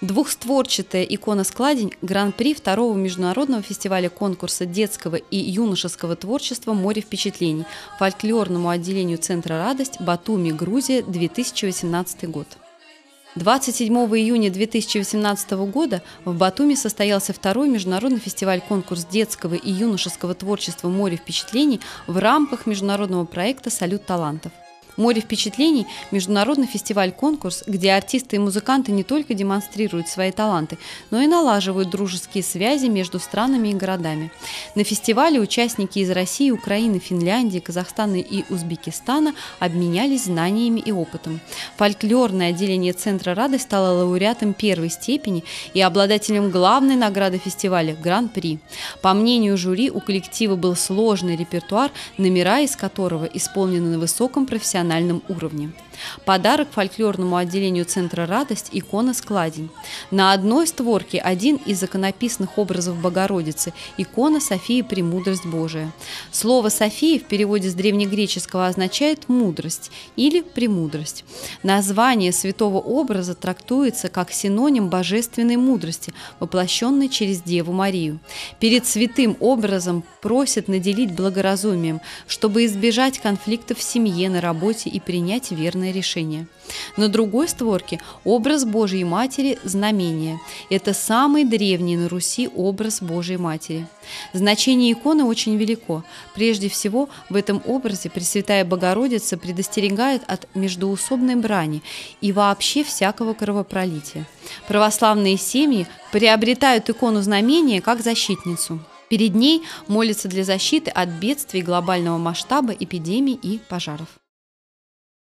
Двухстворчатая икона-складень – гран-при второго международного фестиваля конкурса детского и юношеского творчества «Море впечатлений» фольклорному отделению Центра «Радость» Батуми, Грузия, 2018 год. 27 июня 2018 года в Батуми состоялся второй международный фестиваль-конкурс детского и юношеского творчества «Море впечатлений» в рамках международного проекта «Салют талантов». «Море впечатлений» – международный фестиваль-конкурс, где артисты и музыканты не только демонстрируют свои таланты, но и налаживают дружеские связи между странами и городами. На фестивале участники из России, Украины, Финляндии, Казахстана и Узбекистана обменялись знаниями и опытом. Фольклорное отделение Центра «Радость» стало лауреатом первой степени и обладателем главной награды фестиваля – Гран-при. По мнению жюри, у коллектива был сложный репертуар, номера из которого исполнены на высоком профессиональном национальном уровне. Подарок фольклорному отделению Центра «Радость» – икона «Складень». На одной створке один из законописных образов Богородицы – икона Софии «Премудрость Божия». Слово «София» в переводе с древнегреческого означает «мудрость» или «премудрость». Название святого образа трактуется как синоним божественной мудрости, воплощенной через Деву Марию. Перед святым образом просят наделить благоразумием, чтобы избежать конфликтов в семье, на работе, и принять верное решение. На другой створке образ Божьей Матери – знамение. Это самый древний на Руси образ Божьей Матери. Значение иконы очень велико. Прежде всего, в этом образе Пресвятая Богородица предостерегает от междуусобной брани и вообще всякого кровопролития. Православные семьи приобретают икону знамения как защитницу. Перед ней молятся для защиты от бедствий глобального масштаба, эпидемий и пожаров.